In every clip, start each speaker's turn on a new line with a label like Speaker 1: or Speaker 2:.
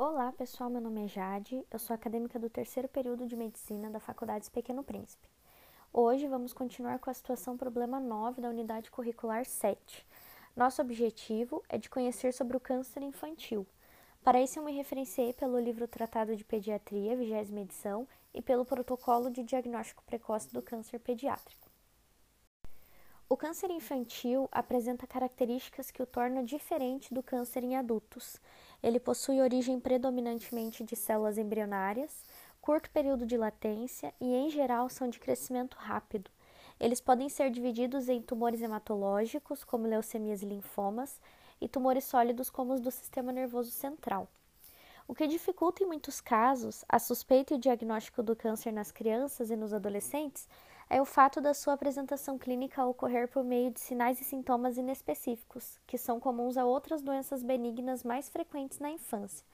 Speaker 1: Olá, pessoal. Meu nome é Jade. Eu sou acadêmica do terceiro período de medicina da Faculdade Pequeno Príncipe. Hoje vamos continuar com a situação problema 9 da unidade curricular 7. Nosso objetivo é de conhecer sobre o câncer infantil. Para isso, eu me referenciei pelo livro Tratado de Pediatria, 20 edição, e pelo protocolo de diagnóstico precoce do câncer pediátrico. O câncer infantil apresenta características que o tornam diferente do câncer em adultos. Ele possui origem predominantemente de células embrionárias, curto período de latência e, em geral, são de crescimento rápido. Eles podem ser divididos em tumores hematológicos, como leucemias e linfomas, e tumores sólidos, como os do sistema nervoso central. O que dificulta em muitos casos a suspeita e o diagnóstico do câncer nas crianças e nos adolescentes é o fato da sua apresentação clínica ocorrer por meio de sinais e sintomas inespecíficos, que são comuns a outras doenças benignas mais frequentes na infância,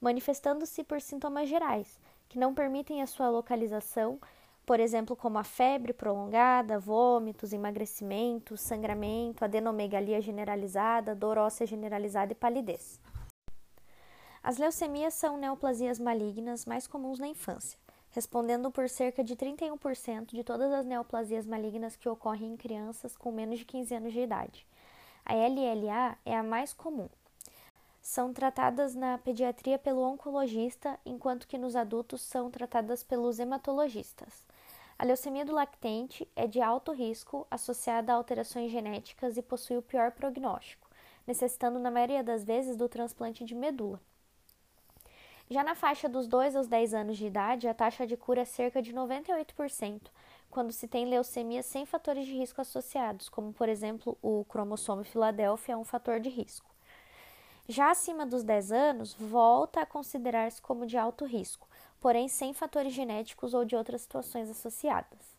Speaker 1: manifestando-se por sintomas gerais, que não permitem a sua localização, por exemplo, como a febre prolongada, vômitos, emagrecimento, sangramento, adenomegalia generalizada, dor óssea generalizada e palidez. As leucemias são neoplasias malignas mais comuns na infância respondendo por cerca de 31% de todas as neoplasias malignas que ocorrem em crianças com menos de 15 anos de idade. A LLA é a mais comum. São tratadas na pediatria pelo oncologista, enquanto que nos adultos são tratadas pelos hematologistas. A leucemia do lactente é de alto risco, associada a alterações genéticas e possui o pior prognóstico, necessitando, na maioria das vezes, do transplante de medula. Já na faixa dos 2 aos 10 anos de idade, a taxa de cura é cerca de 98%, quando se tem leucemia sem fatores de risco associados, como por exemplo o cromossomo Filadélfia é um fator de risco. Já acima dos 10 anos, volta a considerar-se como de alto risco, porém sem fatores genéticos ou de outras situações associadas.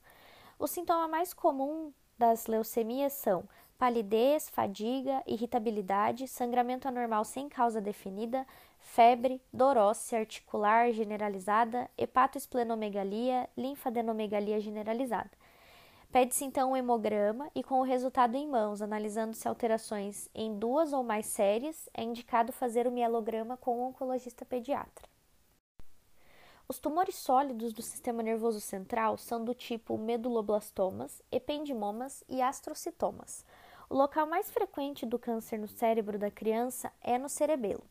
Speaker 1: O sintoma mais comum das leucemias são palidez, fadiga, irritabilidade, sangramento anormal sem causa definida, febre, dor óssea articular generalizada, hepatoesplenomegalia, linfadenomegalia generalizada. Pede-se então um hemograma e, com o resultado em mãos, analisando-se alterações em duas ou mais séries, é indicado fazer o mielograma com o oncologista pediatra. Os tumores sólidos do sistema nervoso central são do tipo meduloblastomas, ependimomas e astrocitomas. O local mais frequente do câncer no cérebro da criança é no cerebelo.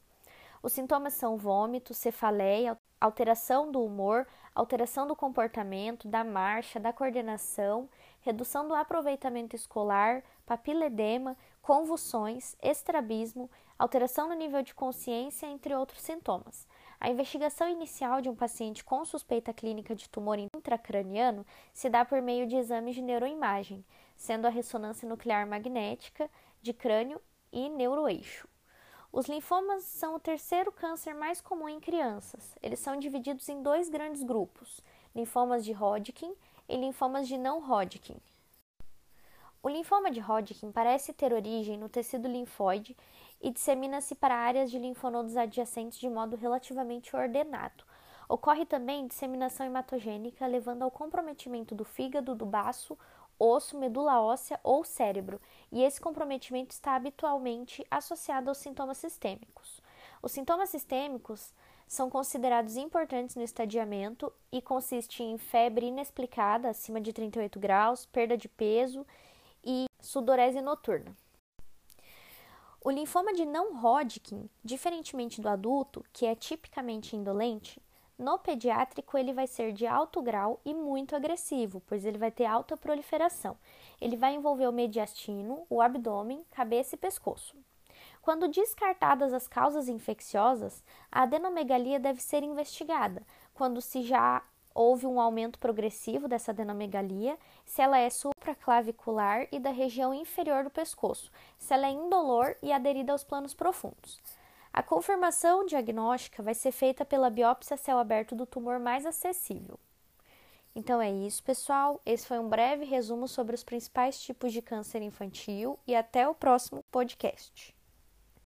Speaker 1: Os sintomas são vômito, cefaleia, alteração do humor, alteração do comportamento, da marcha, da coordenação, redução do aproveitamento escolar, papiledema, convulsões, estrabismo, alteração no nível de consciência, entre outros sintomas. A investigação inicial de um paciente com suspeita clínica de tumor intracraniano se dá por meio de exames de neuroimagem, sendo a ressonância nuclear magnética de crânio e neuroeixo. Os linfomas são o terceiro câncer mais comum em crianças. Eles são divididos em dois grandes grupos: linfomas de Hodgkin e linfomas de não Hodgkin. O linfoma de Hodgkin parece ter origem no tecido linfóide e dissemina-se para áreas de linfonodos adjacentes de modo relativamente ordenado. Ocorre também disseminação hematogênica, levando ao comprometimento do fígado, do baço osso, medula óssea ou cérebro, e esse comprometimento está habitualmente associado aos sintomas sistêmicos. Os sintomas sistêmicos são considerados importantes no estadiamento e consistem em febre inexplicada acima de 38 graus, perda de peso e sudorese noturna. O linfoma de não Hodgkin, diferentemente do adulto, que é tipicamente indolente, no pediátrico, ele vai ser de alto grau e muito agressivo, pois ele vai ter alta proliferação. Ele vai envolver o mediastino, o abdômen, cabeça e pescoço. Quando descartadas as causas infecciosas, a adenomegalia deve ser investigada, quando se já houve um aumento progressivo dessa adenomegalia, se ela é supraclavicular e da região inferior do pescoço, se ela é indolor e aderida aos planos profundos. A confirmação diagnóstica vai ser feita pela biópsia céu aberto do tumor mais acessível. Então é isso, pessoal. Esse foi um breve resumo sobre os principais tipos de câncer infantil e até o próximo podcast.